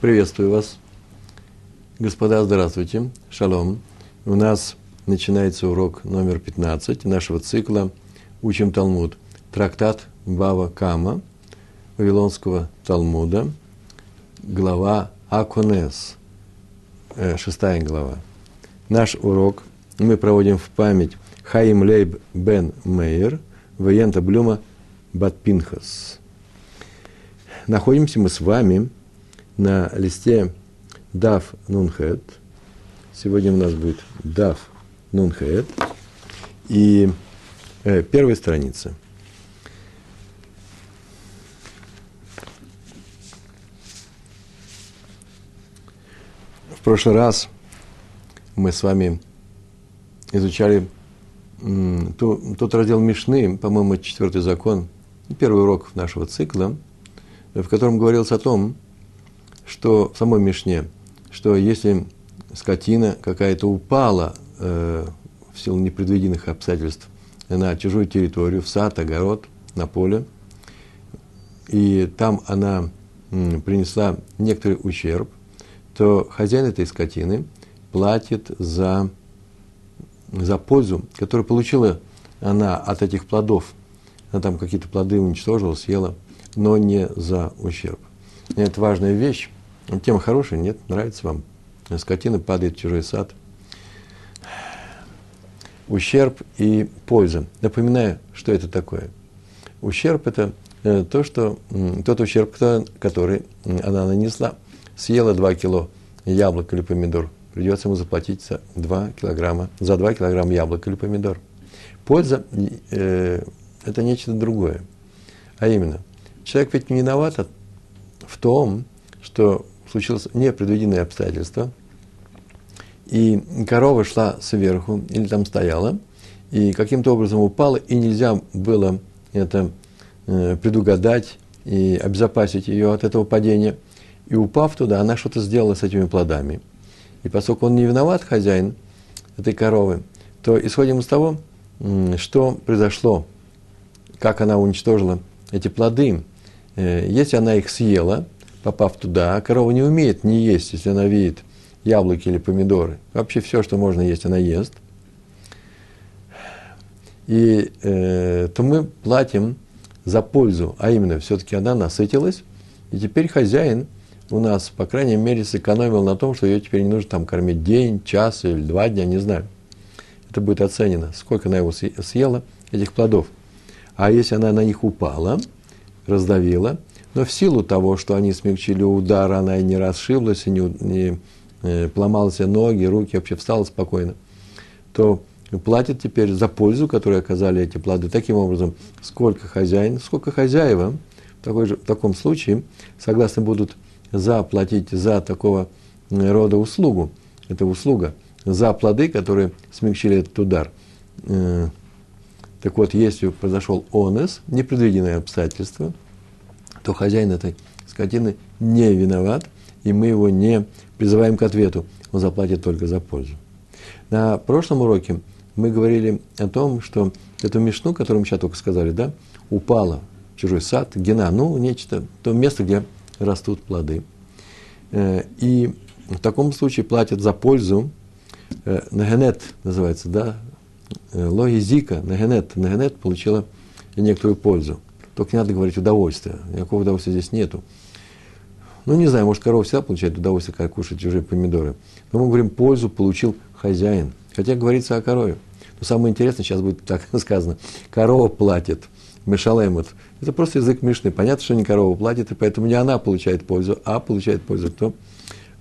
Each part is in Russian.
Приветствую вас. Господа, здравствуйте. Шалом. У нас начинается урок номер 15 нашего цикла «Учим Талмуд». Трактат Бава Кама, Вавилонского Талмуда, глава Аконес, э, шестая глава. Наш урок мы проводим в память Хаим Лейб бен Мейер, Ваента Блюма Батпинхас. Находимся мы с вами на листе Дав Нунхет. Сегодня у нас будет Дав Нунхет. И э, первая страница. В прошлый раз мы с вами изучали тот раздел Мишны, по-моему, четвертый закон, первый урок нашего цикла, в котором говорилось о том, что в самой Мишне, что если скотина какая-то упала э, в силу непредвиденных обстоятельств на чужую территорию, в сад, огород, на поле, и там она м, принесла некоторый ущерб, то хозяин этой скотины платит за за пользу, которую получила она от этих плодов. Она там какие-то плоды уничтожила, съела, но не за ущерб. Это важная вещь. Тема хорошая, нет? Нравится вам? Скотина падает в чужой сад. Ущерб и польза. Напоминаю, что это такое. Ущерб – это э, то, что, тот ущерб, который она нанесла. Съела 2 кило яблок или помидор, придется ему заплатить за 2 килограмма, за 2 килограмма яблок или помидор. Польза э, – это нечто другое. А именно, человек ведь не виноват в том, что случилось непредвиденное обстоятельство, и корова шла сверху, или там стояла, и каким-то образом упала, и нельзя было это э, предугадать и обезопасить ее от этого падения. И упав туда, она что-то сделала с этими плодами – и поскольку он не виноват, хозяин этой коровы, то исходим из того, что произошло, как она уничтожила эти плоды. Э, если она их съела, попав туда, а корова не умеет не есть, если она видит яблоки или помидоры. Вообще все, что можно есть, она ест. И э, то мы платим за пользу, а именно все-таки она насытилась, и теперь хозяин у нас, по крайней мере, сэкономил на том, что ее теперь не нужно там кормить день, час или два дня, не знаю. Это будет оценено, сколько она его съела, этих плодов. А если она на них упала, раздавила, но в силу того, что они смягчили удар, она и не расшиблась, и не, не э, поломала себе ноги, руки, вообще встала спокойно, то платит теперь за пользу, которую оказали эти плоды. Таким образом, сколько хозяин, сколько хозяева в, такой же, в таком случае согласны будут заплатить за такого рода услугу, это услуга, за плоды, которые смягчили этот удар. Э, так вот, если произошел онес, непредвиденное обстоятельство, то хозяин этой скотины не виноват, и мы его не призываем к ответу, он заплатит только за пользу. На прошлом уроке мы говорили о том, что эту мешну, которую мы сейчас только сказали, да, упала в чужой сад, гена, ну, нечто, то место, где растут плоды. Э, и в таком случае платят за пользу, э, Нагенет называется, да, э, логизика, Нагенет, Нагенет получила некоторую пользу. Только не надо говорить удовольствие, никакого удовольствия здесь нету. Ну, не знаю, может, корова всегда получает удовольствие, когда кушает чужие помидоры. Но мы говорим, пользу получил хозяин. Хотя говорится о корове. Но самое интересное, сейчас будет так сказано, корова платит – Мешалемут. Это просто язык Мишны. Понятно, что не корова платит, и поэтому не она получает пользу, а получает пользу кто?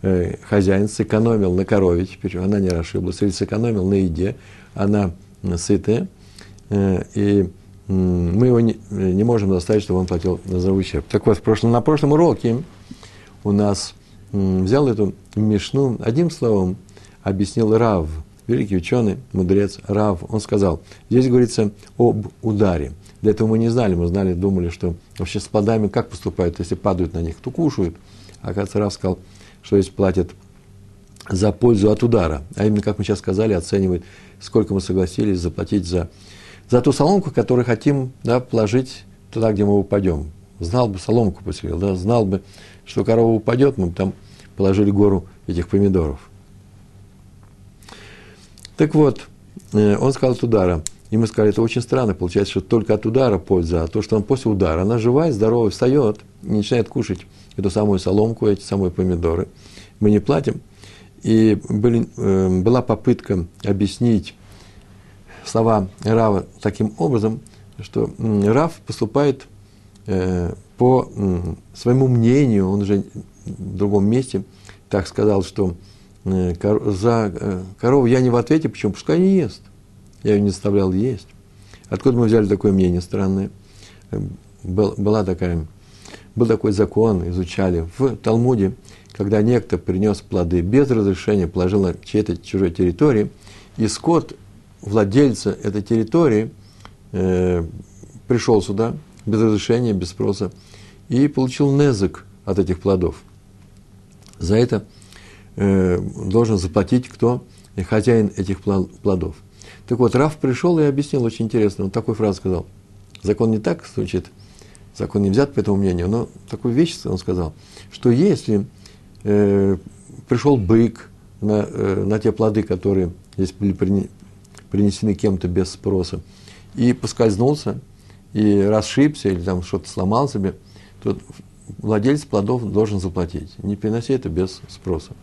Э, хозяин сэкономил на корове, теперь она не расшиблась, или сэкономил на еде, она сытая, э, и мы его не, не можем заставить, чтобы он платил за ущерб. Так вот, в прошлом, на прошлом уроке у нас взял эту мишну, одним словом объяснил Рав, великий ученый, мудрец Рав, он сказал, здесь говорится об ударе – для этого мы не знали, мы знали, думали, что вообще с плодами как поступают, если падают на них, то кушают. А оказывается, Раф сказал, что если платят за пользу от удара, а именно, как мы сейчас сказали, оценивает, сколько мы согласились заплатить за, за ту соломку, которую хотим да, положить туда, где мы упадем. знал бы, соломку поселил, да, знал бы, что корова упадет, мы бы там положили гору этих помидоров. Так вот, э, он сказал от удара. И мы сказали, это очень странно, получается, что только от удара польза, а то, что он после удара, она живая, здоровая, встает и начинает кушать эту самую соломку, эти самые помидоры. Мы не платим. И были, э, была попытка объяснить слова Рава таким образом, что Рав поступает э, по своему мнению, он уже в другом месте так сказал, что э, за э, корову я не в ответе, почему? Пускай не ест. Я ее не заставлял есть. Откуда мы взяли такое мнение странное? Был, была такая, был такой закон, изучали в Талмуде, когда некто принес плоды без разрешения, положил на чьей-то чужой территории, и скот владельца этой территории э, пришел сюда без разрешения, без спроса, и получил незык от этих плодов. За это э, должен заплатить кто? Хозяин этих плодов. Так вот, Раф пришел и объяснил очень интересно. Он такую фразу сказал. Закон не так звучит, закон не взят по этому мнению, но такую вещь он сказал, что если э, пришел бык на, э, на те плоды, которые здесь были принесены кем-то без спроса, и поскользнулся, и расшибся, или там что-то сломал себе, то владелец плодов должен заплатить. Не приноси это без спроса.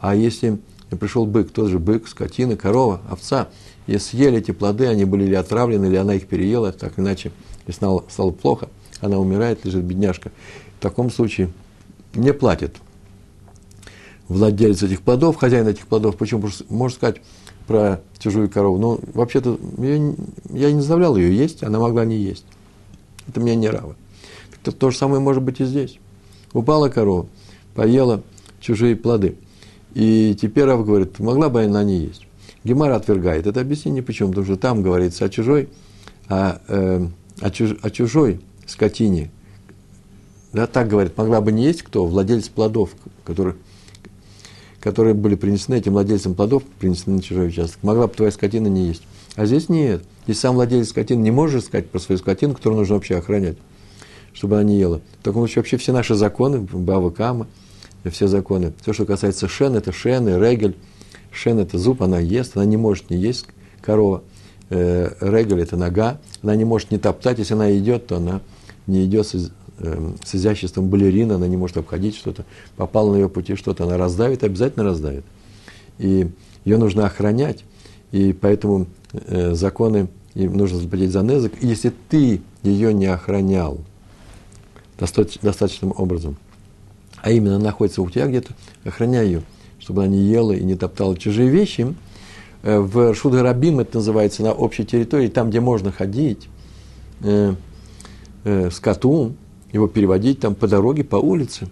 А если пришел бык, тот же бык, скотина, корова, овца, и съели эти плоды, они были или отравлены, или она их переела, так иначе, и стало, стало плохо, она умирает, лежит бедняжка. В таком случае не платит владелец этих плодов, хозяин этих плодов. Почему? Потому что можно сказать про чужую корову. Ну, вообще-то, я, я не заставлял ее есть, она могла не есть. Это мне не равно. То, то же самое может быть и здесь. Упала корова, поела чужие плоды. И теперь Рав говорит, могла бы она не есть. Гемара отвергает это объяснение. Почему? Потому что там говорится о чужой, о, э, о, чуж, о чужой скотине. Да, так говорит, могла бы не есть кто? Владелец плодов, который, которые были принесены этим владельцам плодов, принесены на чужой участок. Могла бы твоя скотина не есть. А здесь нет. Здесь сам владелец скотины не может сказать про свою скотину, которую нужно вообще охранять, чтобы она не ела. В таком случае вообще все наши законы, Бава Кама, все законы, все, что касается шен, это шен и регель, Шен – это зуб, она ест, она не может не есть корова. Э, регель – это нога, она не может не топтать, если она идет, то она не идет э, с изяществом балерина, она не может обходить что-то. Попало на ее пути что-то, она раздавит, обязательно раздавит. И ее нужно охранять, и поэтому э, законы, им нужно заплатить за незык. Если ты ее не охранял достаточным образом, а именно находится у тебя где-то, охраняй ее – чтобы она не ела и не топтала чужие вещи. Э, в Шуда Рабим это называется на общей территории, там, где можно ходить, э, э, скоту, его переводить там по дороге, по улице,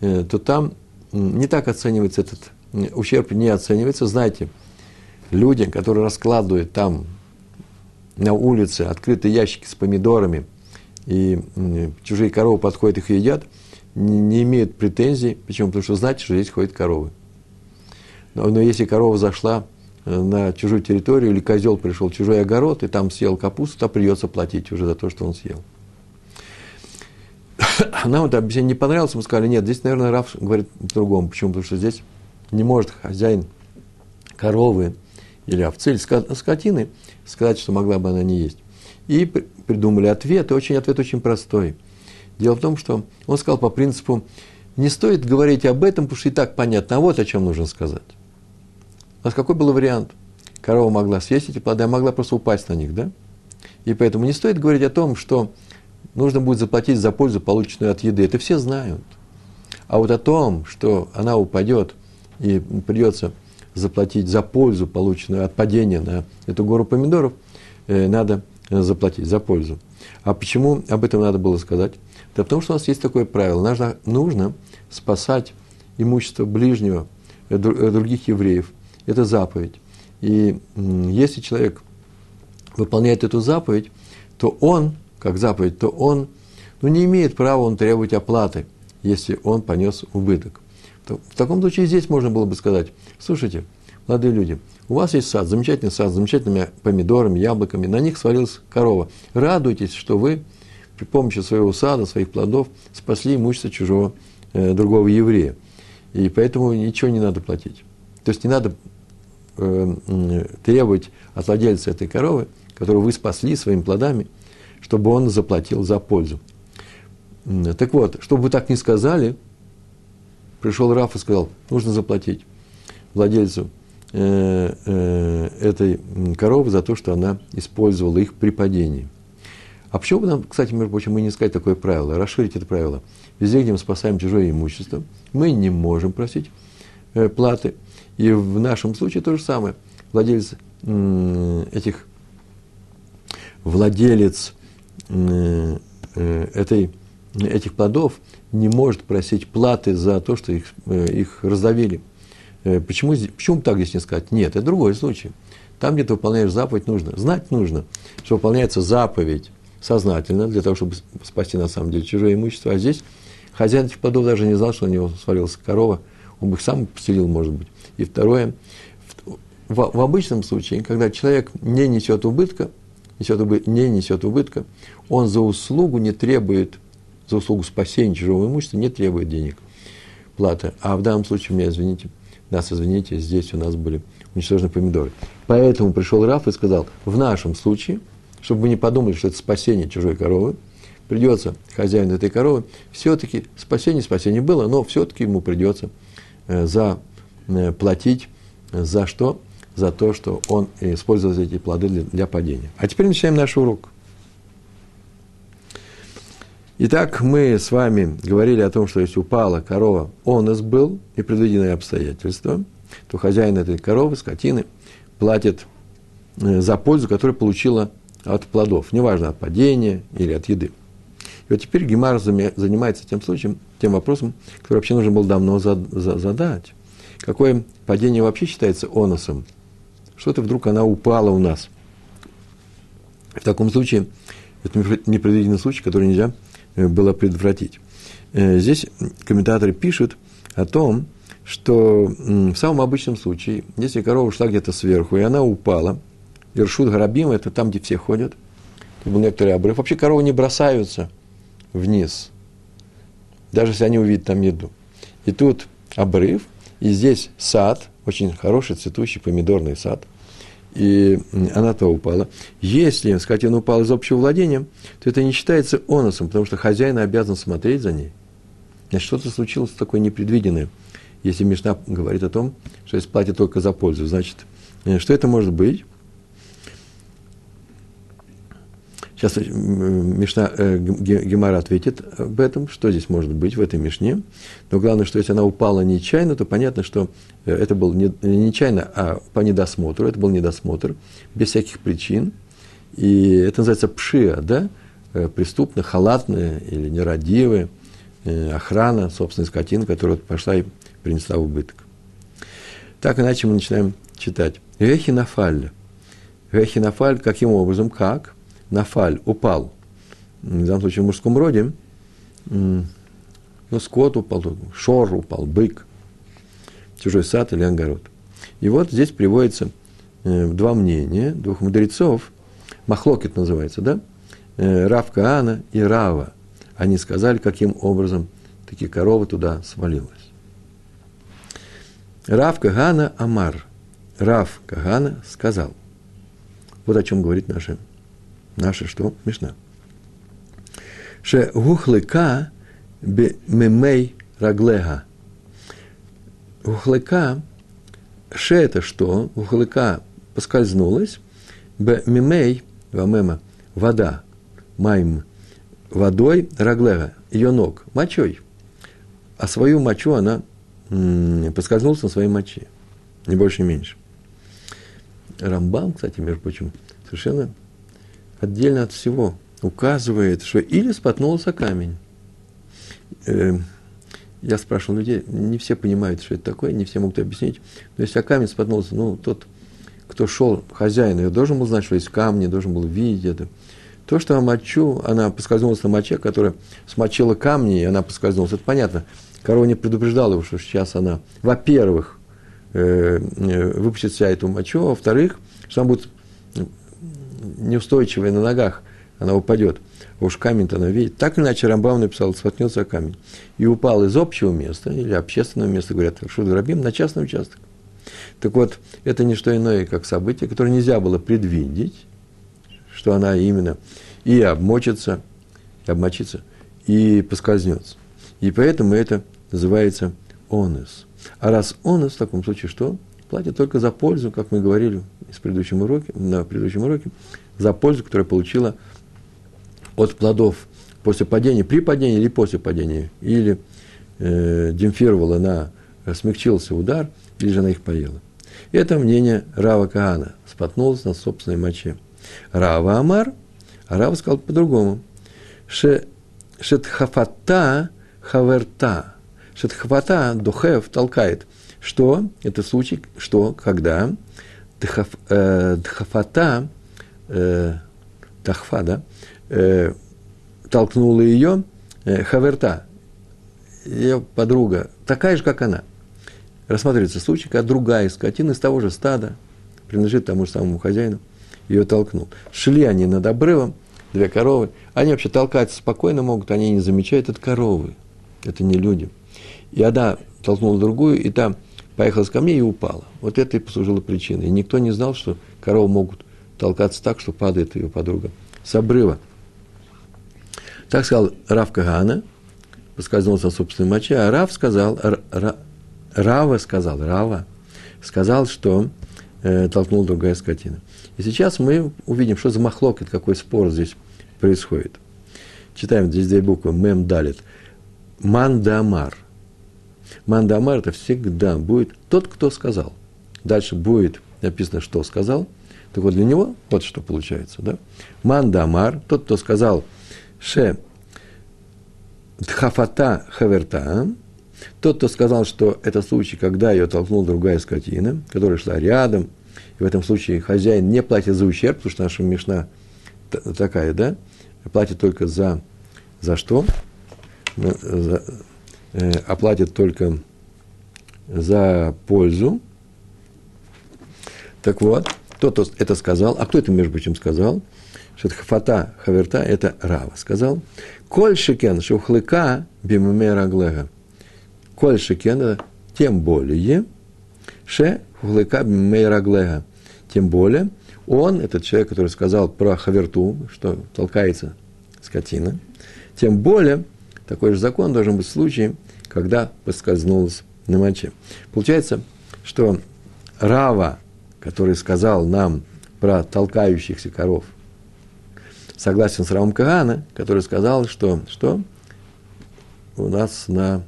э, то там не так оценивается этот ущерб, не оценивается. Знаете, люди, которые раскладывают там на улице открытые ящики с помидорами, и чужие коровы подходят их едят, не, не имеют претензий. Почему? Потому что знают, что здесь ходят коровы. Но, но если корова зашла э, на чужую территорию, или козел пришел в чужой огород, и там съел капусту, то придется платить уже за то, что он съел. Нам это объяснение не понравилось, мы сказали, нет, здесь, наверное, Раф говорит по-другому. Почему? Потому что здесь не может хозяин коровы или овцы, или скотины сказать, что могла бы она не есть. И придумали ответ, и очень, ответ очень простой. Дело в том, что он сказал по принципу, не стоит говорить об этом, потому что и так понятно, а вот о чем нужно сказать. У нас какой был вариант? Корова могла съесть эти плоды, а могла просто упасть на них, да? И поэтому не стоит говорить о том, что нужно будет заплатить за пользу, полученную от еды. Это все знают. А вот о том, что она упадет и придется заплатить за пользу, полученную от падения на эту гору помидоров, э, надо заплатить за пользу. А почему об этом надо было сказать? Да потому что у нас есть такое правило. Нужно, нужно спасать имущество ближнего, э, других евреев – это заповедь. И если человек выполняет эту заповедь, то он, как заповедь, то он ну, не имеет права он требовать оплаты, если он понес убыток. В таком случае здесь можно было бы сказать, слушайте, молодые люди, у вас есть сад, замечательный сад, с замечательными помидорами, яблоками, на них свалилась корова. Радуйтесь, что вы при помощи своего сада, своих плодов спасли имущество чужого э, другого еврея. И поэтому ничего не надо платить. То есть не надо э, требовать от владельца этой коровы, которую вы спасли своими плодами, чтобы он заплатил за пользу. Так вот, чтобы вы так не сказали, пришел Раф и сказал, нужно заплатить владельцу э, э, этой коровы за то, что она использовала их при падении. А почему бы нам, кстати, между прочим, мы не сказать такое правило, расширить это правило? Везде, где мы спасаем чужое имущество, мы не можем просить э, платы. И в нашем случае то же самое. Владелец этих, владелец этой, этих плодов не может просить платы за то, что их, э, их раздавили. Э, почему, почему так здесь не сказать? Нет, это другой случай. Там, где ты выполняешь заповедь, нужно. Знать нужно, что выполняется заповедь сознательно, для того, чтобы спасти на самом деле чужое имущество. А здесь хозяин этих плодов даже не знал, что у него свалилась корова. Он бы их сам поселил, может быть. И второе, в, в обычном случае, когда человек не несет убытка, несет убытка, не несет убытка, он за услугу не требует, за услугу спасения чужого имущества не требует денег, платы. А в данном случае, меня извините, нас извините, здесь у нас были уничтожены помидоры. Поэтому пришел Раф и сказал, в нашем случае, чтобы вы не подумали, что это спасение чужой коровы, придется хозяину этой коровы, все-таки спасение, спасение было, но все-таки ему придется э, заплатить э, за что? За то, что он использовал эти плоды для, падения. А теперь начинаем наш урок. Итак, мы с вами говорили о том, что если упала корова, он из был, и предвиденные обстоятельства, то хозяин этой коровы, скотины, платит э, за пользу, которую получила от плодов, неважно, от падения или от еды. И вот теперь Гемар занимается тем случаем, тем вопросом, который вообще нужно было давно задать. Какое падение вообще считается оносом? Что-то вдруг она упала у нас. В таком случае, это непредвиденный случай, который нельзя Э, было предотвратить. Э, здесь комментаторы пишут о том, что в самом обычном случае, если корова ушла где-то сверху, и она упала, Иршут Гарабим, это там, где все ходят, это был некоторый обрыв. Вообще коровы не бросаются вниз, даже если они увидят там еду. И тут обрыв, и здесь сад, очень хороший цветущий помидорный сад – и она-то упала. Если скотина упала из общего владения, то это не считается оносом, потому что хозяин обязан смотреть за ней. Значит, что-то случилось такое непредвиденное. Если Мишна говорит о том, что если платит только за пользу, значит, э, что это может быть? Сейчас э, Мишна, э, Гемара ответит об этом, что здесь может быть в этой Мишне. Но главное, что если она упала нечаянно, то понятно, что э, это был не, не нечаянно, а по недосмотру. Это был недосмотр, без всяких причин. И это называется пшия, да? Э, преступно, халатная или нерадивая охрана собственной скотины, которая пошла и принесла убыток. Так иначе мы начинаем читать. Вехинафаль. Вехинафаль каким образом? Как? Нафаль, упал, в данном случае в мужском роде, ну, скот упал, шор упал, бык, чужой сад или огород. И вот здесь приводится э, два мнения двух мудрецов, Махлокет называется, да? Э, Рав Каана и Рава. Они сказали, каким образом такие коровы туда свалилась. Рав Кагана Амар. Рав Кагана сказал. Вот о чем говорит наша Наша что? Мишна. Ше гухлика мемей раглега. Гухлика, ше это что? Гухлика поскользнулась, б мемей, вамема, вода, майм, водой раглега, ее ног, мочой. А свою мочу она м- поскользнулась на своей моче. Не больше, не меньше. Рамбам, кстати, между прочим, совершенно отдельно от всего указывает, что или споткнулся камень. Э, я спрашивал людей, не все понимают, что это такое, не все могут объяснить. Но если камень споткнулся, ну, тот, кто шел, хозяин, я должен был знать, что есть камни, должен был видеть это. То, что мочу, она поскользнулась на моче, которая смочила камни, и она поскользнулась, это понятно. Корова не предупреждала его, что сейчас она, во-первых, э, э, выпустит вся эту мочу, а во-вторых, что она будет неустойчивая на ногах, она упадет. Уж камень-то она видит. Так иначе Рамбам написал, споткнется о камень. И упал из общего места или общественного места, говорят, Шуд Рабим, на частный участок. Так вот, это не что иное, как событие, которое нельзя было предвидеть, что она именно и обмочится, и обмочится, и поскользнется. И поэтому это называется онес. А раз онес, в таком случае что? Платит только за пользу, как мы говорили в предыдущем уроке, на предыдущем уроке, за пользу, которую получила от плодов после падения, при падении или после падения, или э, демпфировала на, смягчился удар, или же она их поела. Это мнение Рава Каана, споткнулся на собственной моче. Рава Амар, а Рава сказал по-другому. Шетхафата хаверта. Шетхафата духев толкает. Что? Это случай, что, когда дхаф, э, дхафата, э, тахфа, да, э, толкнула ее, э, хаверта, ее подруга, такая же, как она. Рассматривается случай, когда другая скотина из того же стада, принадлежит тому же самому хозяину, ее толкнул. Шли они над обрывом, две коровы, они вообще толкаться спокойно могут, они не замечают, это коровы, это не люди. И одна толкнула другую, и там поехала с камней и упала. Вот это и послужило причиной. И никто не знал, что коровы могут толкаться так, что падает ее подруга с обрыва. Так сказал Рав Кагана, поскользнулся на собственной моче, а Рав сказал, Рава сказал, Рава сказал, что э, толкнул другая скотина. И сейчас мы увидим, что за махлокет, какой спор здесь происходит. Читаем здесь две буквы, мем далит. Мандамар. Мандамар это всегда будет тот, кто сказал. Дальше будет написано, что сказал. Так вот, для него вот что получается. Да? Мандамар, тот, кто сказал, ше дхафата хаверта, тот, кто сказал, что это случай, когда ее толкнула другая скотина, которая шла рядом, и в этом случае хозяин не платит за ущерб, потому что наша мешна такая, да, платит только за, за что? За, оплатит только за пользу. Так вот, кто это сказал, а кто это, между прочим, сказал? Что это хафата хаверта, это Рава сказал. Коль шикен шухлыка бимуме раглега. Коль шикен, тем более, ше хулыка бимуме раглега. Тем более, он, этот человек, который сказал про хаверту, что толкается скотина, тем более, такой же закон должен быть в случае, когда поскользнулась на моче. Получается, что Рава, который сказал нам про толкающихся коров, согласен с Равом Кагана, который сказал, что, что у нас на,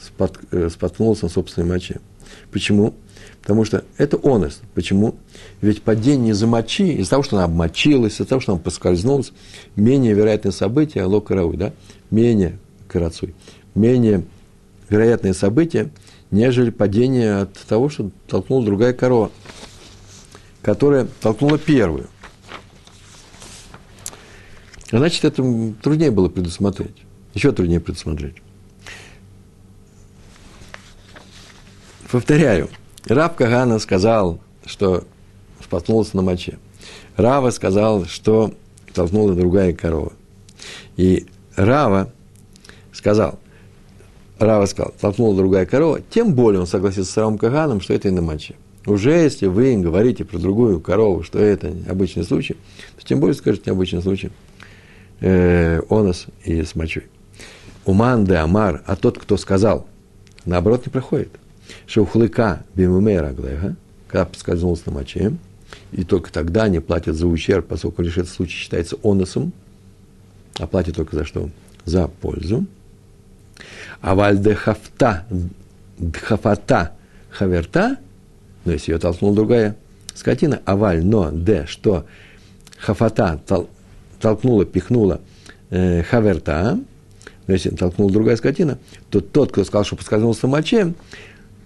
спот, э, споткнулся на собственной моче. Почему? Потому что это онест. Почему? Ведь падение за мочи, из-за того, что она обмочилась, из-за того, что она поскользнулась, менее вероятное событие, ло карауй, да, менее карацуй, менее вероятное событие, нежели падение от того, что толкнула другая корова, которая толкнула первую. Значит, это труднее было предусмотреть. Еще труднее предусмотреть. Повторяю, Раб Кагана сказал, что споткнулся на моче. Рава сказал, что толкнула другая корова. И Рава сказал, Рава сказал, толкнула другая корова, тем более он согласился с Равом Каганом, что это и на моче. Уже если вы говорите про другую корову, что это обычный случай, то тем более скажете обычный случай э, онос и с мочой. Уман де Амар, а тот, кто сказал, наоборот, не проходит. Шаухлыка бимумера глега, когда поскользнулся на моче, и только тогда они платят за ущерб, поскольку лишь этот случай считается оносом, а платят только за что? За пользу. А вальдехафта, дхафата хаверта, но если ее толкнула другая скотина, аваль, но, де, что хафата тол, толкнула, пихнула э, хаверта, но если толкнула другая скотина, то тот, кто сказал, что поскользнулся в моче,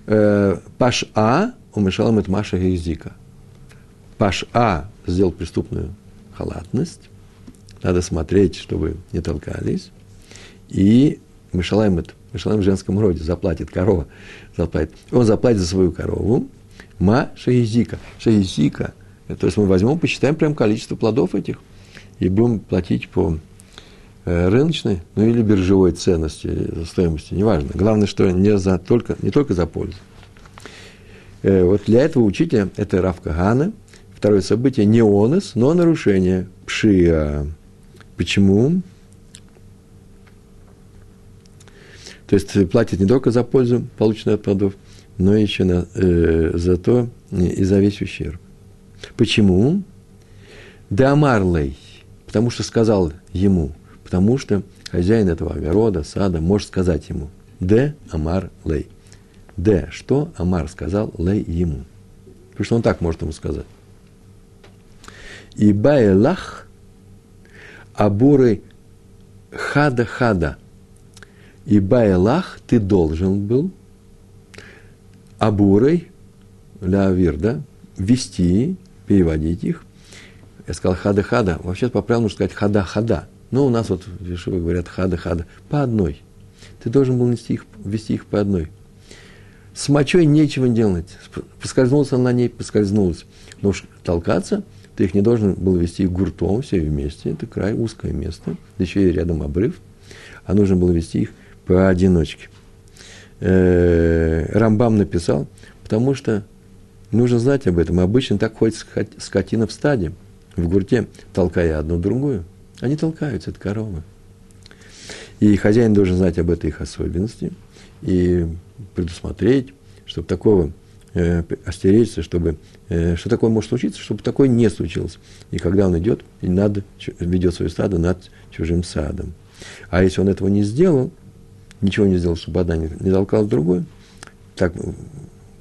э, паш А умешал это Маша Гейзика. Паш А сделал преступную халатность, надо смотреть, чтобы не толкались, и Мишалаем это, Мишалаем в женском роде, заплатит корова, заплатит. Он заплатит за свою корову, ма шаизика. Шаизика, то есть мы возьмем, посчитаем прям количество плодов этих, и будем платить по э, рыночной, ну или биржевой ценности, стоимости, неважно. Главное, что не, за, только, не только за пользу. Э, вот для этого учителя, это Равка Гана, второе событие не онос, но нарушение пшия. Почему? То есть платит не только за пользу, полученную от плодов, но еще на, э, за то и за весь ущерб. Почему? Дамарлей, потому что сказал ему, потому что хозяин этого огорода, сада, может сказать ему, Д. Амар Лей. Д. Что Амар сказал Лей ему. Потому что он так может ему сказать. И Байлах Абуры Хада-Хада. И Байлах ты должен был Абурой, Лавир, да, вести, переводить их. Я сказал хада-хада. Вообще по правилам нужно сказать хада-хада. Но у нас вот в Ешиве говорят хада-хада. По одной. Ты должен был нести их, вести их по одной. С мочой нечего делать. Поскользнулся на ней, поскользнулась. Но уж толкаться, ты их не должен был вести гуртом все вместе. Это край, узкое место. Да еще и рядом обрыв. А нужно было вести их поодиночке. Э, Рамбам написал, потому что нужно знать об этом. Обычно так ходит скотина в стаде, в гурте, толкая одну другую. Они толкаются, это коровы. И хозяин должен знать об этой их особенности и предусмотреть, чтобы такого э, остеречься, чтобы э, что такое может случиться, чтобы такое не случилось. И когда он идет, и надо, ведет свое стадо над чужим садом. А если он этого не сделал, ничего не сделал, чтобы одна не, не толкала другую, так,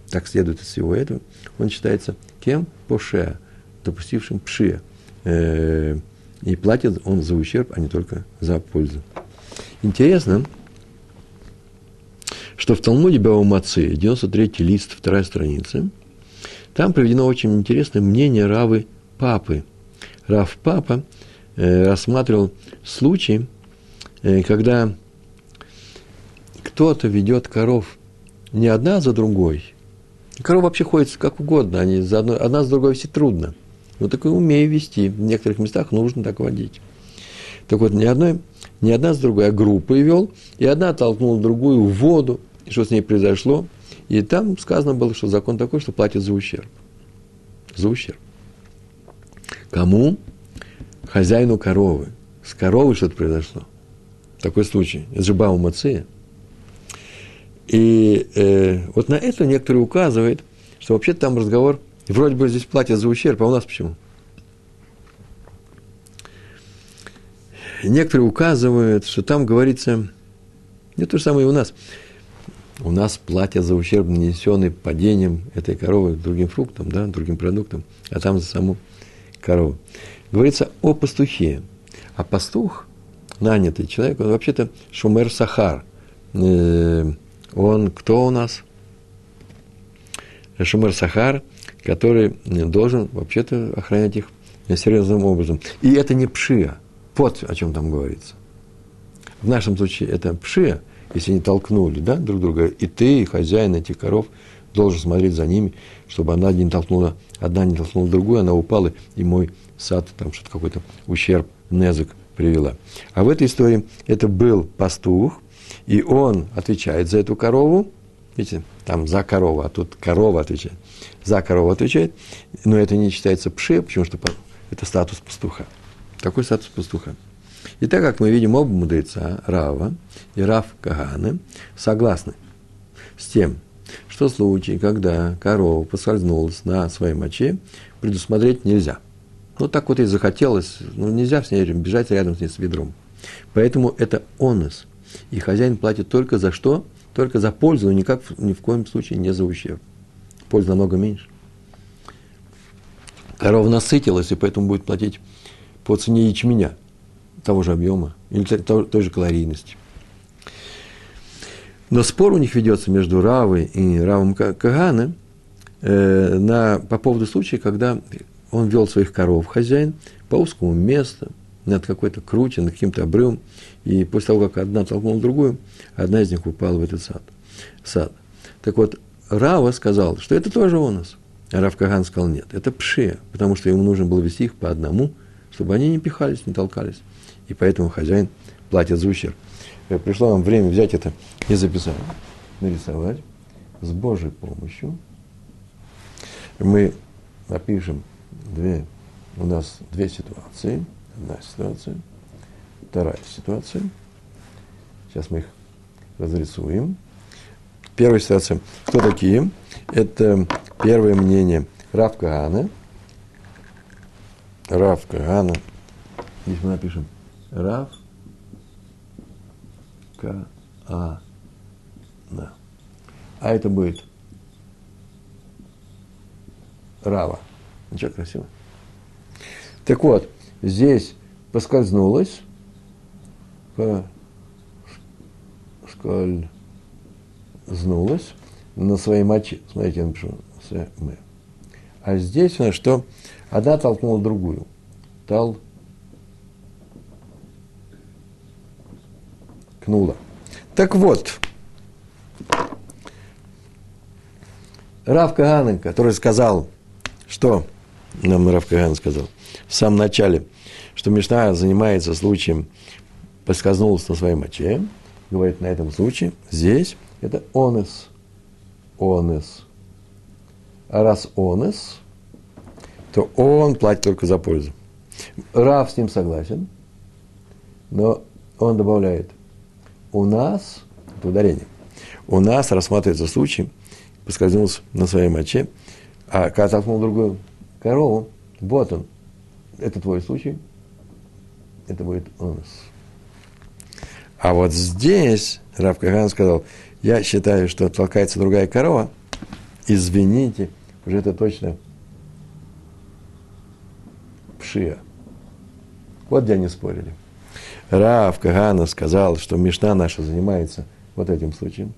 так следует из всего этого, он считается кем? Поше, допустившим пшия. Э, и платит он за ущерб, а не только за пользу. Интересно, что в Талмуде Баумацы, 93-й лист, вторая страница, там приведено очень интересное мнение Равы Папы. Рав Папа э, рассматривал случай, э, когда кто-то ведет коров не одна за другой. Корова вообще ходит как угодно, они за одной, одна за другой вести трудно. Но так и умею вести. В некоторых местах нужно так водить. Так вот, не, одной, не одна с другой, а группой вел, и одна толкнула другую в воду, и что с ней произошло. И там сказано было, что закон такой, что платят за ущерб. За ущерб. Кому? Хозяину коровы. С коровой что-то произошло. Такой случай. Это же Бау Мация. И э, вот на это некоторые указывают, что вообще там разговор, вроде бы здесь платят за ущерб, а у нас почему? Некоторые указывают, что там говорится, не то же самое и у нас. У нас платят за ущерб, нанесенный падением этой коровы другим фруктам, да, другим продуктам, а там за саму корову. Говорится о пастухе. А пастух, нанятый человек, он вообще-то шумер сахар, э, он кто у нас? Шумер Сахар, который должен вообще-то охранять их серьезным образом. И это не пшия. Вот о чем там говорится. В нашем случае это пшия, если они толкнули да, друг друга, и ты, и хозяин этих коров, должен смотреть за ними, чтобы она не толкнула, одна не толкнула другую, она упала, и мой сад, там что-то какой-то ущерб, незык привела. А в этой истории это был пастух, и он отвечает за эту корову, видите, там за корову, а тут корова отвечает, за корову отвечает, но это не считается пше, потому что это статус пастуха. Такой статус пастуха. И так как мы видим оба мудреца, Рава и Рав Каганы, согласны с тем, что в случае, когда корова поскользнулась на своей моче, предусмотреть нельзя. Ну, так вот и захотелось, ну, нельзя с ней бежать рядом с ней с ведром. Поэтому это онос – и хозяин платит только за что? Только за пользу, но никак, ни в коем случае не за ущерб. Польза намного меньше. Корова насытилась, и поэтому будет платить по цене ячменя того же объема или той, же калорийности. Но спор у них ведется между Равой и Равом Кагана э, на, по поводу случая, когда он вел своих коров, хозяин, по узкому месту, над какой-то круче, над каким-то обрывом, и после того, как одна толкнула другую, одна из них упала в этот сад. сад. Так вот, Рава сказал, что это тоже у нас. А Рав Каган сказал, нет, это пшия, потому что ему нужно было вести их по одному чтобы они не пихались, не толкались. И поэтому хозяин платит за ущерб. Э, пришло нам время взять это и записать, нарисовать с Божьей помощью. Мы напишем две, у нас две ситуации. Одна ситуация, вторая ситуация. Сейчас мы их разрисуем. Первая ситуация. Кто такие? Это первое мнение Рав Кагана. Рав Кагана. Здесь мы напишем Рав Каана. А это будет Рава. Ничего красиво. Так вот, здесь поскользнулась, поскользнулась на своей моче. Смотрите, я напишу С, М. А здесь у нас что? Одна толкнула другую. Тал кнула. Так вот, Рав Каганин, который сказал, что нам Рав Каганин сказал в самом начале, что Мишна занимается случаем поскользнулась на своей моче, говорит, на этом случае, здесь это онес. Онес. А раз онес, то он платит только за пользу. Рав с ним согласен, но он добавляет, у нас, это ударение, у нас рассматривается случай, поскользнулся на своей моче, а когда толкнул другую корову, вот он, это твой случай, это будет у. А вот здесь Рав Кахан сказал, я считаю, что толкается другая корова, извините, уже это точно пшия. Вот где они спорили. Рав Кагана сказал, что Мишна наша занимается вот этим случаем.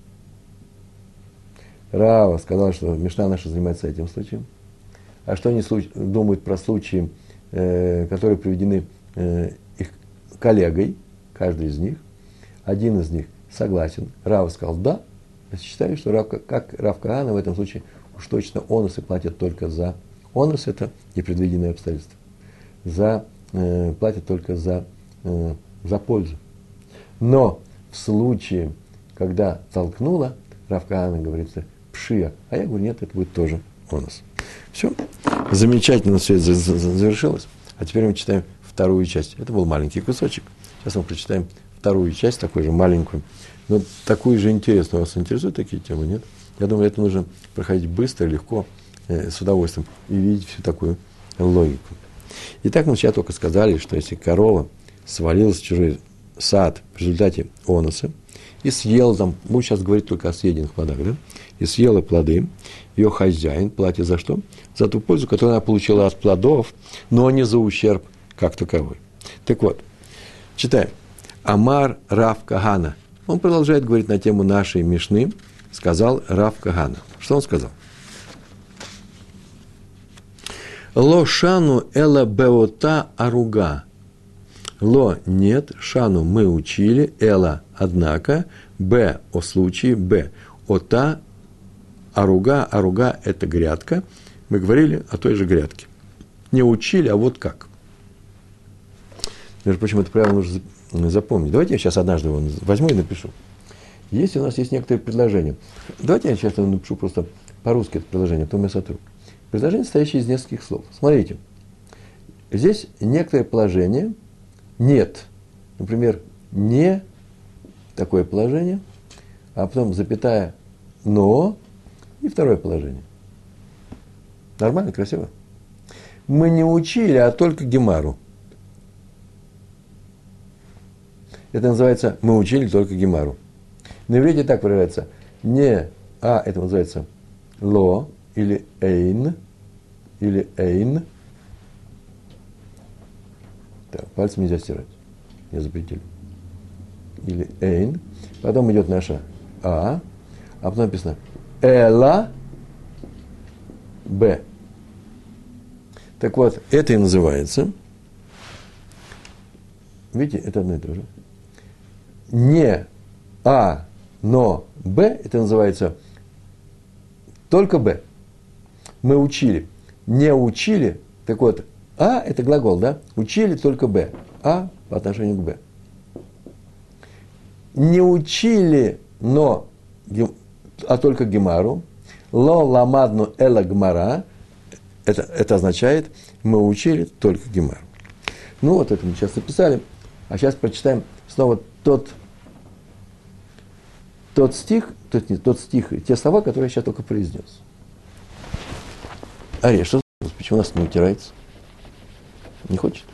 Рава сказал, что Мишна наша занимается этим случаем. А что они думают про случаи, э, которые приведены э, их коллегой, каждый из них? Один из них согласен. Рава сказал «да». Я считаю, что Рав, как Рав Каана в этом случае уж точно онусы платят только за... Онус – это непредвиденное обстоятельство. За, э, платят только за, э, за пользу. Но в случае, когда толкнула, Рав Каана говорится пшия, а я говорю, нет, это будет тоже онус. Все. Замечательно все завершилось. А теперь мы читаем вторую часть. Это был маленький кусочек. Сейчас мы прочитаем вторую часть, такую же маленькую. Но такую же интересную. Вас интересуют такие темы, нет? Я думаю, это нужно проходить быстро, легко, э, с удовольствием и видеть всю такую логику. Итак, мы сейчас только сказали, что если корова свалилась в чужой сад в результате оноса и съела там, мы сейчас говорить только о съеденных плодах, да, и съела плоды, ее хозяин платит за что? За ту пользу, которую она получила от плодов, но не за ущерб как таковой. Так вот, читаем. Амар Рав Кагана. Он продолжает говорить на тему нашей Мишны, сказал Рав Кагана. Что он сказал? Ло шану эла беота аруга. Ло нет, шану мы учили, эла однако, б о случае, б ота аруга, аруга – это грядка. Мы говорили о той же грядке. Не учили, а вот как. Между прочим, это правило нужно запомнить. Давайте я сейчас однажды его возьму и напишу. Если у нас есть некоторые предложения, давайте я сейчас напишу просто по-русски это предложение, а потом я сотру. Предложение, состоящее из нескольких слов. Смотрите, здесь некоторое положение нет. Например, не такое положение, а потом запятая но и второе положение. Нормально, красиво? Мы не учили, а только Гемару. Это называется «мы учили только Гемару». На иврите так выражается. Не «а» это называется «ло» или «эйн» или «эйн». Так, пальцем нельзя стирать. Я запретил. Или «эйн». Потом идет наша «а», а потом написано «эла», «б». Так вот, это и называется, видите, это одно и то же, не А, но Б, это называется только Б. Мы учили. Не учили, так вот, А – это глагол, да? Учили только Б. А по отношению к Б. Не учили, но, а только Гемару. Ло ламадну эла гмара. Это, это означает, мы учили только Гемару. Ну, вот это мы сейчас написали. А сейчас прочитаем снова тот, тот стих, тот, нет, тот стих, те слова, которые я сейчас только произнес. Ария, что Почему у нас не утирается? Не хочет?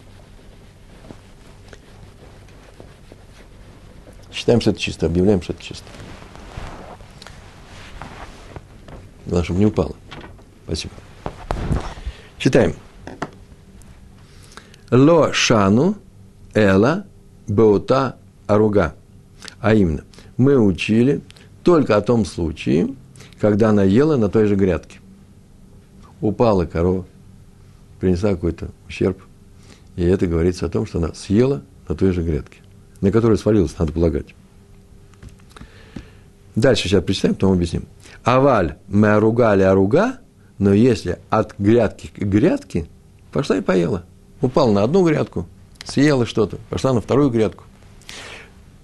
Считаем, что это чисто, объявляем, что это чисто. Главное, чтобы не упало. Спасибо. Читаем. Ло шану эла беута аруга. А именно, мы учили только о том случае, когда она ела на той же грядке. Упала корова, принесла какой-то ущерб, и это говорится о том, что она съела на той же грядке, на которой свалилась, надо полагать. Дальше сейчас прочитаем, потом объясним. Аваль мы оругали оруга, но если от грядки к грядке, пошла и поела. Упала на одну грядку, съела что-то, пошла на вторую грядку.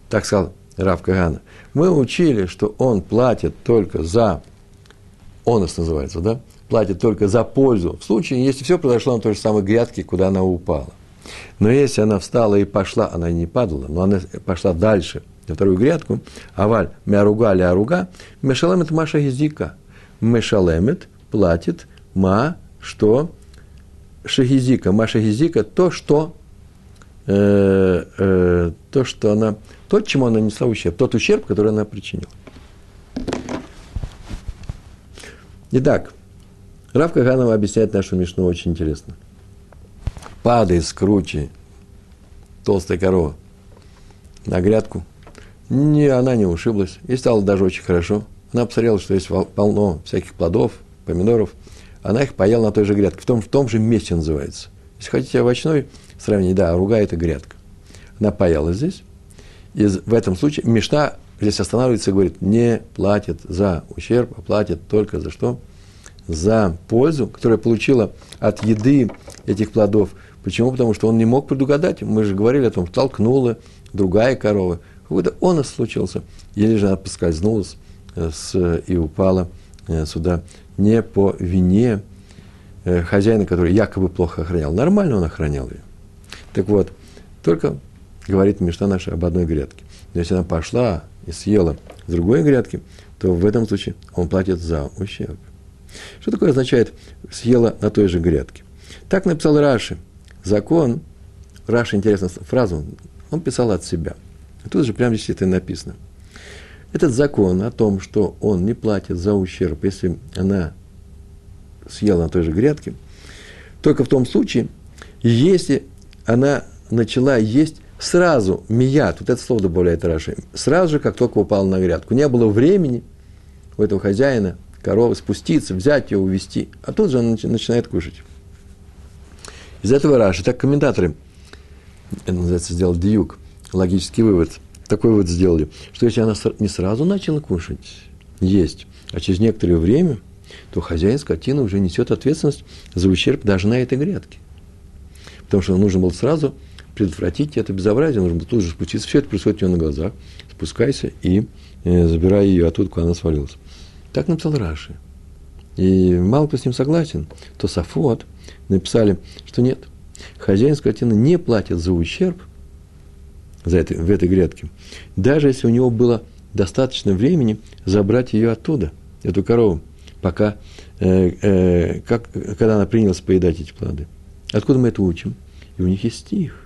Так сказал Рав Кагана. Мы учили, что он платит только за, онос называется, да? Платит только за пользу. В случае, если все произошло на той же самой грядке, куда она упала. Но если она встала и пошла, она не падала, но она пошла дальше, на вторую грядку, аваль мяруга ля аруга, мешалемет маша гизика. Мешалемет платит ма, что шагизика, маша гизика, то, что э, э, то, что она, то, чему она несла ущерб, тот ущерб, который она причинила. Итак, Рав Каганова объясняет нашу мишну очень интересно – падает с кручи толстая корова на грядку, не, она не ушиблась, и стало даже очень хорошо. Она посмотрела, что есть полно всяких плодов, помидоров, она их поела на той же грядке, в том, в том же месте называется. Если хотите овощной сравнение, да, руга – это грядка. Она поела здесь, и в этом случае Мишна здесь останавливается и говорит, не платит за ущерб, а платит только за что? За пользу, которую получила от еды этих плодов – Почему? Потому что он не мог предугадать. Мы же говорили о том, толкнула другая корова. Какой-то он случился. Или же она поскользнулась э, с, и упала э, сюда не по вине э, хозяина, который якобы плохо охранял. Нормально он охранял ее. Так вот, только говорит Мишна наша об одной грядке. Но если она пошла и съела с другой грядки, то в этом случае он платит за ущерб. Что такое означает съела на той же грядке? Так написал Раши закон, Раша интересную фразу, он писал от себя. И тут же прямо здесь это написано. Этот закон о том, что он не платит за ущерб, если она съела на той же грядке, только в том случае, если она начала есть сразу, мият, вот это слово добавляет Раши, сразу же, как только упала на грядку. Не было времени у этого хозяина, коровы, спуститься, взять ее, увести, а тут же она начинает кушать. Из этого Раши, так комментаторы, это называется, сделал диюк, логический вывод, такой вот сделали, что если она не сразу начала кушать, есть, а через некоторое время, то хозяин скотины уже несет ответственность за ущерб даже на этой грядке. Потому что нужно было сразу предотвратить это безобразие, нужно тут же спуститься. Все это происходит у нее на глазах. Спускайся и э, забирай ее оттуда, куда она свалилась. Так написал Раши. И мало кто с ним согласен. То Сафот – написали, что нет, хозяин скотины не платит за ущерб за это, в этой грядке, даже если у него было достаточно времени забрать ее оттуда, эту корову, пока, э, э, как, когда она принялась поедать эти плоды. Откуда мы это учим? И у них есть стих.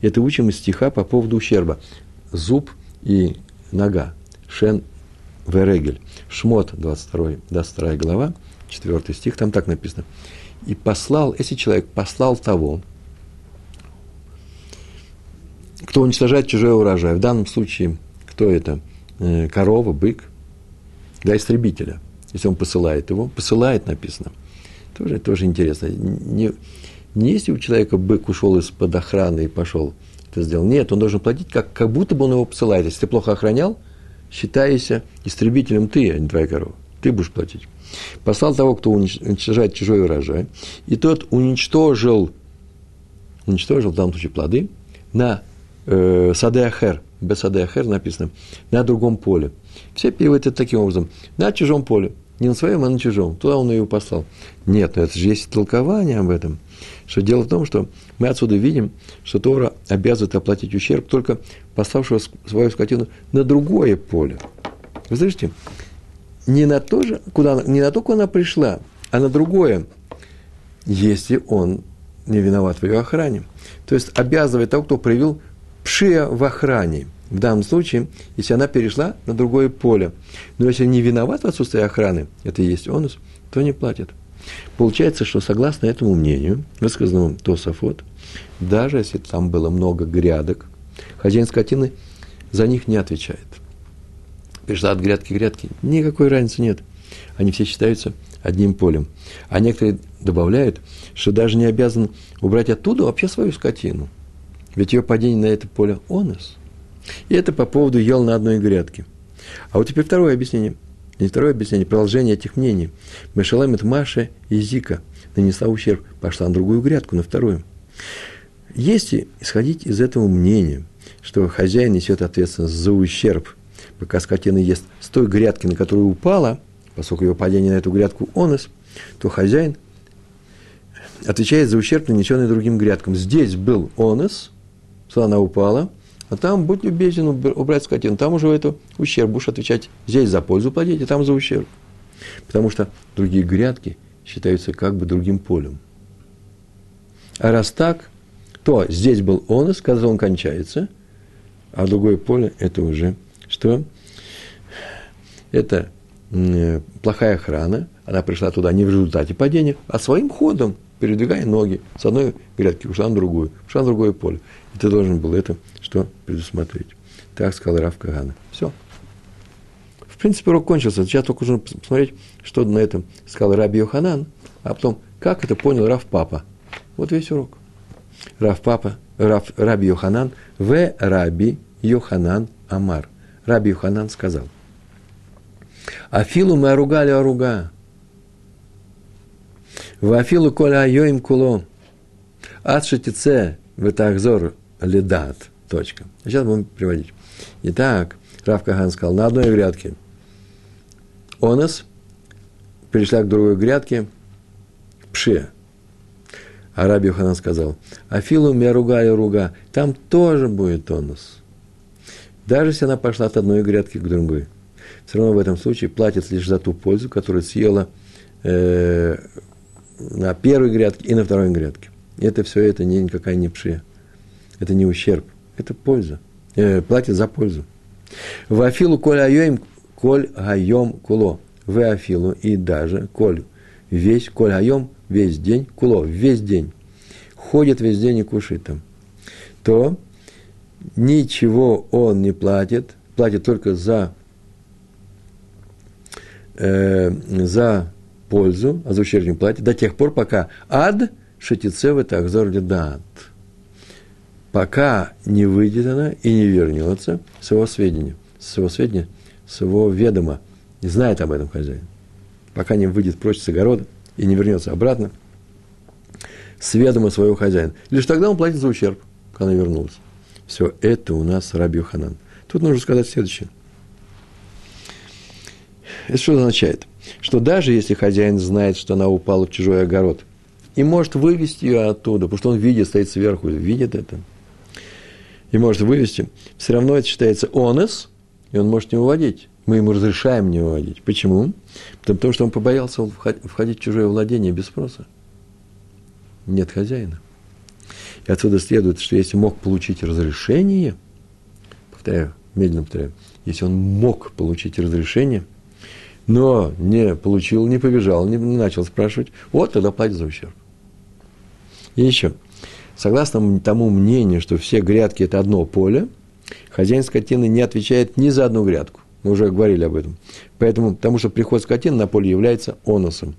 Это учим из стиха по поводу ущерба. Зуб и нога. Шен Верегель. Шмот, 22, 22 глава, 4 стих, там так написано и послал, если человек послал того, кто уничтожает чужой урожай, в данном случае, кто это? Э, корова, бык, для истребителя. Если он посылает его, посылает написано. Тоже, тоже интересно. Не, не если у человека бык ушел из-под охраны и пошел это сделал. Нет, он должен платить, как, как будто бы он его посылает. Если ты плохо охранял, считайся истребителем ты, а не твоя корова. Ты будешь платить послал того, кто уничтожает чужой урожай, и тот уничтожил уничтожил, в данном случае плоды, на э, Садеахер, без Садеахер написано, на другом поле. Все переводят это таким образом. На чужом поле. Не на своем, а на чужом. Туда он ее послал. Нет, но это же есть толкование об этом. Что дело в том, что мы отсюда видим, что Тора обязывает оплатить ущерб только пославшего свою скотину на другое поле. Вы слышите? Не на то же, куда, не на то, куда она пришла, а на другое, если он не виноват в ее охране. То есть обязывает того, кто проявил пшия в охране – в данном случае, если она перешла на другое поле. Но если не виноват в отсутствии охраны, это и есть онус, то не платит. Получается, что согласно этому мнению, высказанному Тософот, даже если там было много грядок, хозяин скотины за них не отвечает. Перешла от грядки к грядке, никакой разницы нет. Они все считаются одним полем. А некоторые добавляют, что даже не обязан убрать оттуда вообще свою скотину. Ведь ее падение на это поле – онос – и это по поводу ел на одной грядке. А вот теперь второе объяснение. Не второе объяснение, продолжение этих мнений. Мешаламит Маша и Зика нанесла ущерб, пошла на другую грядку, на вторую. Если исходить из этого мнения, что хозяин несет ответственность за ущерб, пока скотина ест с той грядки, на которую упала, поскольку его падение на эту грядку онос, то хозяин отвечает за ущерб, нанесенный другим грядкам. Здесь был онос, она упала, а там, будь любезен, убрать скотину. Там уже это ущерб. Будешь отвечать здесь за пользу платить, а там за ущерб. Потому что другие грядки считаются как бы другим полем. А раз так, то здесь был он, когда он кончается, а другое поле – это уже что? Это плохая охрана, она пришла туда не в результате падения, а своим ходом, передвигая ноги с одной грядки, ушла на другую, ушла на другое поле. И ты должен был это что предусмотреть. Так сказал Раф Кагана. Все. В принципе, урок кончился. Сейчас только нужно посмотреть, что на этом сказал Раби Йоханан, а потом, как это понял Раф Папа. Вот весь урок. Раф Папа, Раф, Раби Йоханан, в Раби Йоханан Амар. Раби Йоханан сказал, Афилу мы оругали оруга. В Афилу коля айоим куло. Адшитице в тахзор ледат. Точка. Сейчас будем приводить. Итак, Рав Кахан сказал, на одной грядке онос, перешла к другой грядке пше. А Раби Йоханан сказал, Афилу мяруга и руга, там тоже будет онос. Даже если она пошла от одной грядки к другой. Все равно в этом случае платит лишь за ту пользу, которую съела э, на первой грядке и на второй грядке. Это все это не никакая не пше. Это не ущерб. Это польза. Э, платит за пользу. В коль айоим, коль айом куло. В афилу и даже коль. Весь, коль айом, весь день, куло, весь день. Ходит весь день и кушает там. То ничего он не платит, платит только за, э, за пользу, а за ущерб не платит, до тех пор, пока ад шатицевы такзор дат пока не выйдет она и не вернется с его сведения, с его сведения, с его ведома, не знает об этом хозяин. Пока не выйдет прочь с огорода и не вернется обратно, с ведома своего хозяина. Лишь тогда он платит за ущерб, когда она вернулась. Все это у нас Раби Ханан. Тут нужно сказать следующее. Это что означает? Что даже если хозяин знает, что она упала в чужой огород, и может вывести ее оттуда, потому что он видит, стоит сверху, видит это – и может вывести, все равно это считается онес, и он может не выводить. Мы ему разрешаем не выводить. Почему? Потому что он побоялся входить в чужое владение без спроса. Нет хозяина. И отсюда следует, что если мог получить разрешение, повторяю, медленно повторяю, если он мог получить разрешение, но не получил, не побежал, не, начал спрашивать, вот тогда платит за ущерб. И еще – Согласно тому мнению, что все грядки – это одно поле, хозяин скотины не отвечает ни за одну грядку. Мы уже говорили об этом. Поэтому, потому что приход скотины на поле является оносом.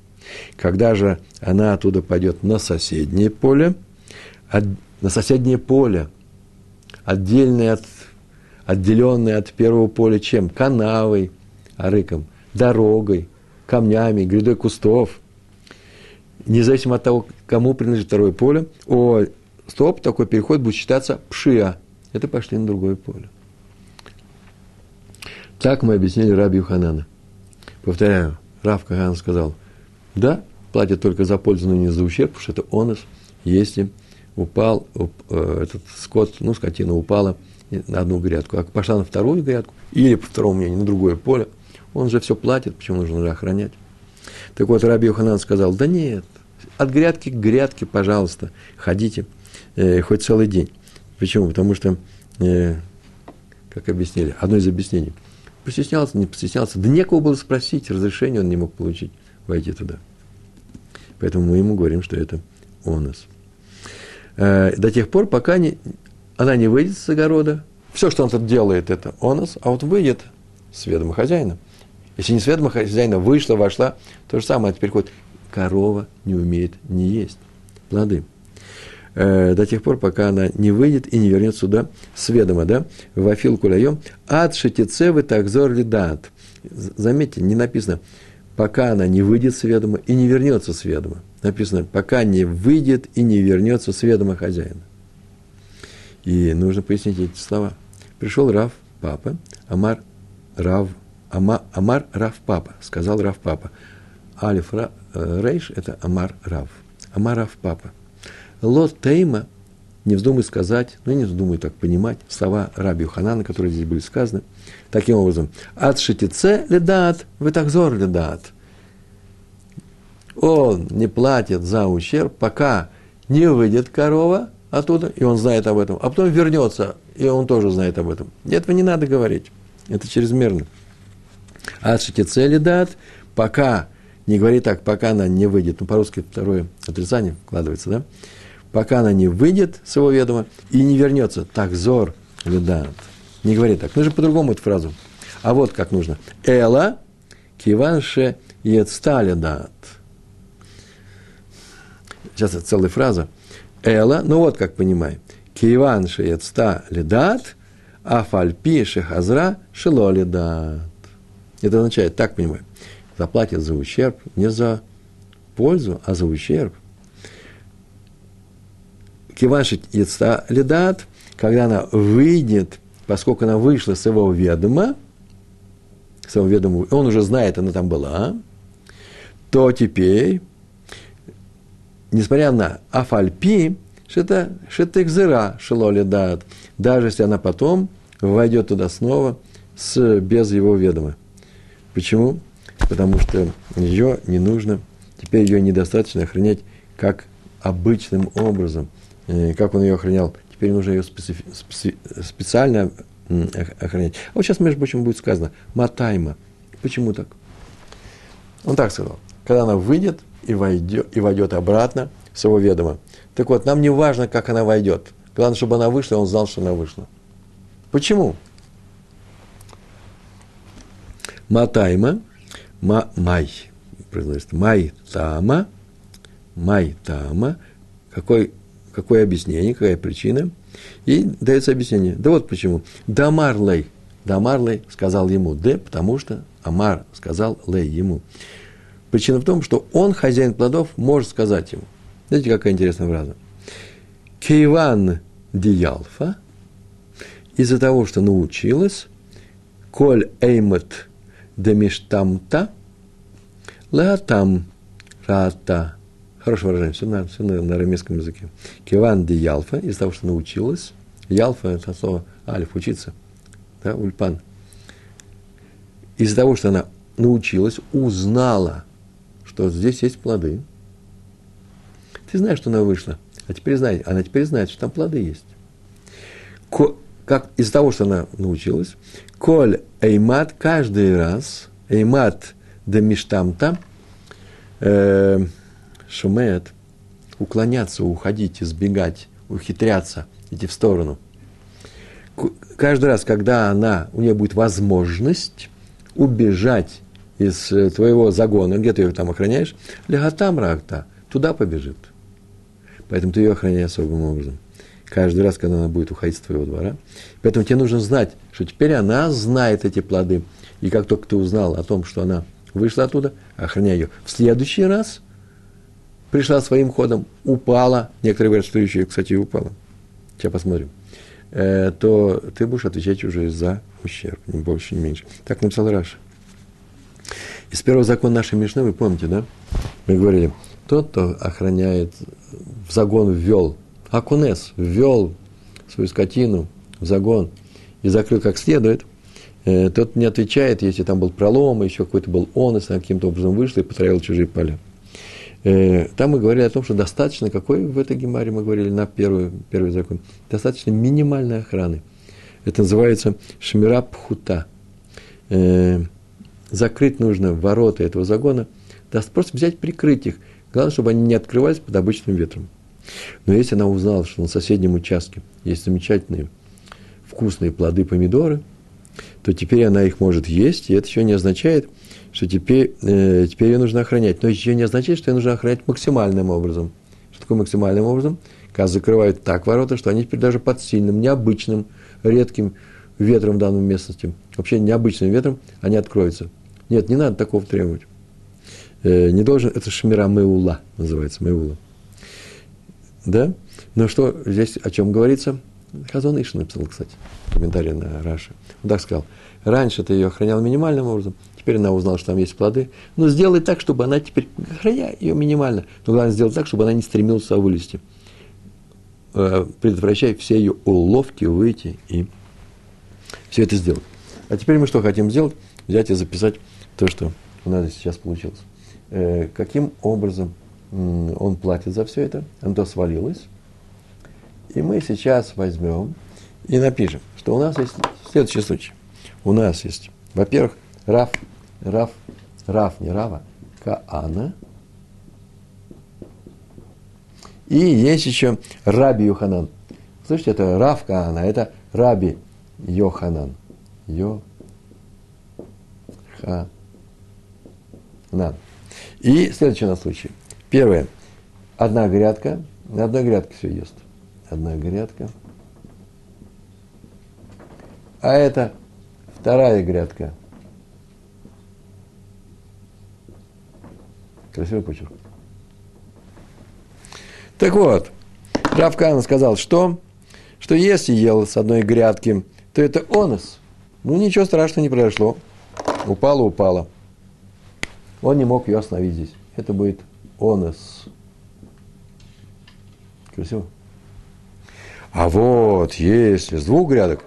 Когда же она оттуда пойдет на соседнее поле, от, на соседнее поле, отдельное от, отделенное от первого поля чем? Канавой, арыком, дорогой, камнями, грядой кустов. Независимо от того, кому принадлежит второе поле, о стоп, такой переход будет считаться пшия. Это пошли на другое поле. Так мы объяснили Раби Юханана. Повторяю, Рав Кахан сказал, да, платят только за пользу, но не за ущерб, потому что это онос, если упал уп, э, этот скот, ну, скотина упала на одну грядку, а пошла на вторую грядку, или, по второму мнению, на другое поле, он же все платит, почему нужно охранять? Так вот, Раби Йоханан сказал, да нет, от грядки к грядке, пожалуйста, ходите э, хоть целый день. Почему? Потому что, э, как объяснили, одно из объяснений, постеснялся, не постеснялся, да некого было спросить, разрешение он не мог получить войти туда. Поэтому мы ему говорим, что это онос. Э, до тех пор, пока не, она не выйдет с огорода, все, что он тут делает, это онос, а вот выйдет с ведома хозяина. Если не с ведома хозяина вышла, вошла, то же самое теперь ходит. Корова не умеет не есть плоды. Э, до тех пор, пока она не выйдет и не вернется сюда с ведома, да, в Афил Кулаем, ад шатицевы такзор лидат. Заметьте, не написано, пока она не выйдет с ведома и не вернется с ведома. Написано, пока не выйдет и не вернется с ведома хозяина. И нужно пояснить эти слова. Пришел Рав, папа, Амар Рав, Ама, Амар Рав Папа, сказал Рав Папа. Алиф Ра, э, Рейш – это Амар Рав. Амар Рав Папа. Лот Тейма, не вздумай сказать, ну не вздумай так понимать, слова Раби Ханана, которые здесь были сказаны, таким образом. Ад шитице ледат, вытахзор ледат. Он не платит за ущерб, пока не выйдет корова оттуда, и он знает об этом, а потом вернется, и он тоже знает об этом. Этого не надо говорить, это чрезмерно. Ад шитице ледат, пока, не говори так, пока она не выйдет, ну по-русски второе отрицание вкладывается, да? Пока она не выйдет с его ведома и не вернется, так зор ледат. Не говори так. Нужно по-другому эту фразу. А вот как нужно. Эла киванше ецталя дат. Сейчас это целая фраза. Эла, ну вот как понимай. Киванше ецта ледат, а фальпи шехазра шело ледат. Это означает, так понимаю, заплатят за ущерб, не за пользу, а за ущерб. Киваншит ецта ледат, когда она выйдет поскольку она вышла с его ведома, с его ведома, он уже знает, она там была, то теперь, несмотря на афальпи, что это экзера шелоли дат, даже если она потом войдет туда снова с, без его ведома. Почему? Потому что ее не нужно, теперь ее недостаточно охранять как обычным образом, э, как он ее охранял теперь нужно ее специфи, специ, специально охранять. А вот сейчас, между прочим, будет сказано «матайма». Почему так? Он так сказал. Когда она выйдет и войдет, и войдет обратно с его ведома. Так вот, нам не важно, как она войдет. Главное, чтобы она вышла, и он знал, что она вышла. Почему? Матайма, ма, май, произносится, май тама, май тама, какой Какое объяснение, какая причина? И дается объяснение. Да вот почему. Дамар лей. Дамар лей сказал ему Д, потому что Амар сказал лей ему. Причина в том, что он, хозяин плодов, может сказать ему. Знаете, какая интересная фраза? Кейван диялфа, из-за того, что научилась, коль эймет демиштамта, леатам рата Хорошее выражение, все на, все на, на арамейском языке. Киван де Ялфа, из того, что научилась. Ялфа – это слово алиф, учиться. Да, ульпан. Из-за того, что она научилась, узнала, что здесь есть плоды. Ты знаешь, что она вышла. А теперь знает, она теперь знает, что там плоды есть. Ко, как из-за того, что она научилась, коль эймат каждый раз, эймат де миштамта, э, шумеет, уклоняться, уходить, избегать, ухитряться, идти в сторону. Каждый раз, когда она, у нее будет возможность убежать из э, твоего загона, где ты ее там охраняешь, лягатам ракта, туда побежит. Поэтому ты ее охраняй особым образом. Каждый раз, когда она будет уходить с твоего двора. Поэтому тебе нужно знать, что теперь она знает эти плоды. И как только ты узнал о том, что она вышла оттуда, охраняй ее. В следующий раз – пришла своим ходом, упала, некоторые говорят, что еще, кстати, и упала, сейчас посмотрим, э, то ты будешь отвечать уже за ущерб, ни больше, ни меньше. Так написал Раша. Из первого закона нашей Мишны, вы помните, да? Мы говорили, тот, кто охраняет, в загон ввел, Акунес ввел свою скотину в загон и закрыл как следует, э, тот не отвечает, если там был пролом, еще какой-то был онос, она каким-то образом вышла и потравила чужие поля. Э, там мы говорили о том, что достаточно, какой в этой гемаре мы говорили на первый, первый закон, достаточно минимальной охраны. Это называется шмира пхута. Э, закрыть нужно ворота этого загона, просто взять, прикрыть их. Главное, чтобы они не открывались под обычным ветром. Но если она узнала, что на соседнем участке есть замечательные вкусные плоды помидоры, то теперь она их может есть, и это еще не означает, что теперь, э, теперь ее нужно охранять. Но еще не означает, что ее нужно охранять максимальным образом. Что такое максимальным образом? Когда закрывают так ворота, что они теперь даже под сильным, необычным, редким ветром в данной местности, вообще необычным ветром, они откроются. Нет, не надо такого требовать. Э, не должен, это шмира меула называется, меула. Да? Но что здесь о чем говорится? Хазон Иш написал, кстати, комментарий на Раши. Он так сказал. Раньше ты ее охранял минимальным образом, теперь она узнала, что там есть плоды. Но сделай так, чтобы она теперь, охраняй ее минимально, но главное сделать так, чтобы она не стремилась вылезти. Э, предотвращай все ее уловки, выйти и все это сделать. А теперь мы что хотим сделать? Взять и записать то, что у нас сейчас получилось. Э, каким образом он платит за все это? Оно свалилось. И мы сейчас возьмем и напишем, что у нас есть следующий случай. У нас есть, во-первых, Раф, Раф, Раф, не Рава, Каана. И есть еще Раби Йоханан. Слышите, это Раф Каана, это Раби Йоханан. Йоханан. И следующий у нас случай. Первое. Одна грядка. На одной грядке все ест. Одна грядка. А это вторая грядка. Красивый почерк. Так вот, Равкан сказал, что, что если ел с одной грядки, то это онос. Ну, ничего страшного не произошло. Упала, упала. Он не мог ее остановить здесь. Это будет онос. Красиво? А вот, если с двух грядок,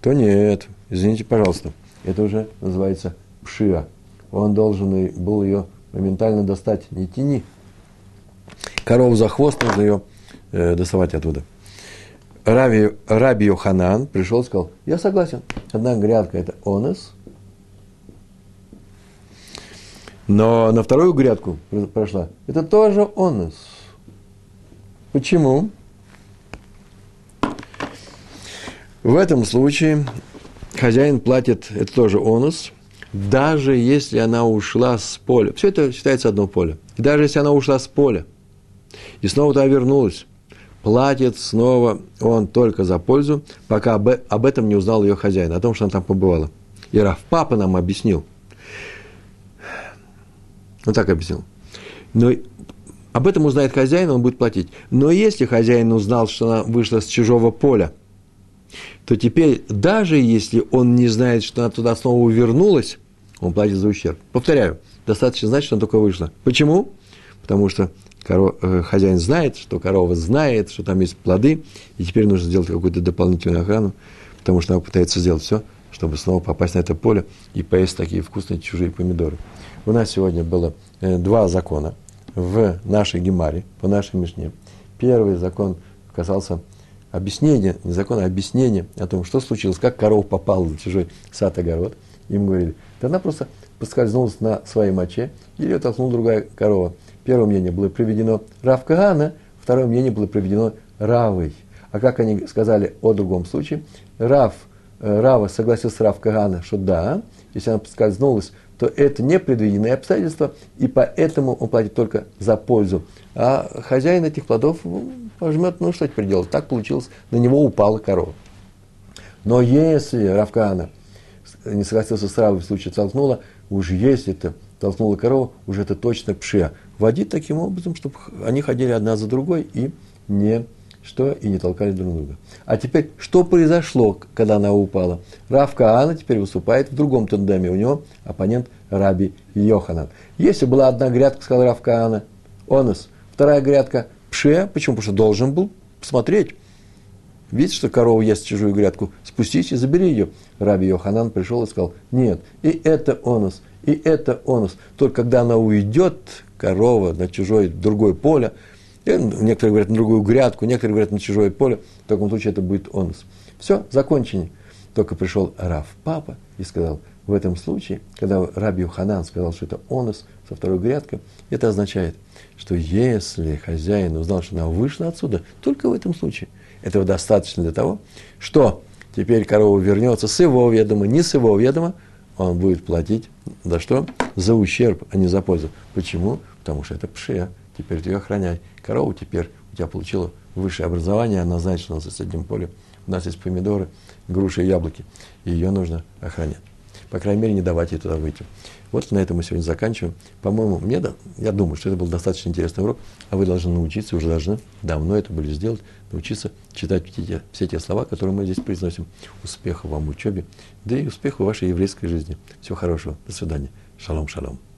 то нет. Извините, пожалуйста. Это уже называется пшия. Он должен был ее моментально достать. Не тяни. Корову за хвост нужно ее э, доставать оттуда. Раби, Раби Йоханан пришел и сказал, я согласен, одна грядка – это онес, но на вторую грядку прошла, это тоже онес. Почему? В этом случае хозяин платит, это тоже онус, даже если она ушла с поля. Все это считается одно поле. И даже если она ушла с поля и снова туда вернулась, платит снова он только за пользу, пока об, об этом не узнал ее хозяин, о том, что она там побывала. И Раф Папа нам объяснил. Он так объяснил. Но об этом узнает хозяин, он будет платить. Но если хозяин узнал, что она вышла с чужого поля, то теперь, даже если он не знает, что она туда снова вернулась, он платит за ущерб. Повторяю, достаточно знать, что она только вышла. Почему? Потому что коров, э, хозяин знает, что корова знает, что там есть плоды, и теперь нужно сделать какую-то дополнительную охрану, потому что она пытается сделать все, чтобы снова попасть на это поле и поесть такие вкусные чужие помидоры. У нас сегодня было э, два закона в нашей Гемаре, по нашей Мишне. Первый закон касался объяснения, не закона, а объяснения о том, что случилось, как корова попала в чужой сад-огород. Им говорили, да она просто поскользнулась на своей моче, или толкнула другая корова. Первое мнение было приведено Рав Кагана, второе мнение было приведено Равой. А как они сказали о другом случае? Рав, э, Рава согласился с Рав Кагана, что да, если она поскользнулась, то это непредвиденные обстоятельства, и поэтому он платит только за пользу. А хозяин этих плодов ну, пожмет, ну что теперь делать? Так получилось, на него упала корова. Но если Равкана не согласился с Равой в случае толкнула, уж если это толкнула корова, уже это точно пшия. водить таким образом, чтобы они ходили одна за другой и не что и не толкали друг друга. А теперь, что произошло, когда она упала? Рав Каана теперь выступает в другом тандеме. У него оппонент Раби Йоханан. Если была одна грядка, сказал Рав Каана, онос, вторая грядка пше, почему? Потому что должен был посмотреть. Видите, что корова ест чужую грядку, спустись и забери ее. Раби Йоханан пришел и сказал, нет, и это онос, и это онос. Только когда она уйдет, корова на чужое, другое поле, некоторые говорят на другую грядку, некоторые говорят на чужое поле, в таком случае это будет онос. Все, закончение. Только пришел Раф, папа, и сказал, в этом случае, когда Раби Ханан сказал, что это онос со второй грядкой, это означает, что если хозяин узнал, что она вышла отсюда, только в этом случае, этого достаточно для того, что теперь корова вернется с его ведома, не с его ведома, он будет платить за что? За ущерб, а не за пользу. Почему? Потому что это пшия, теперь ты ее охраняй. Корова теперь у тебя получила высшее образование, она знает, что на соседнем поле у нас есть помидоры, груши и яблоки, и ее нужно охранять. По крайней мере, не давать ей туда выйти. Вот на этом мы сегодня заканчиваем. По-моему, мне, да, я думаю, что это был достаточно интересный урок, а вы должны научиться, уже должны давно это были сделать, научиться читать все те, все те слова, которые мы здесь произносим. Успехов вам в учебе, да и успехов в вашей еврейской жизни. Всего хорошего. До свидания. Шалом, шалом.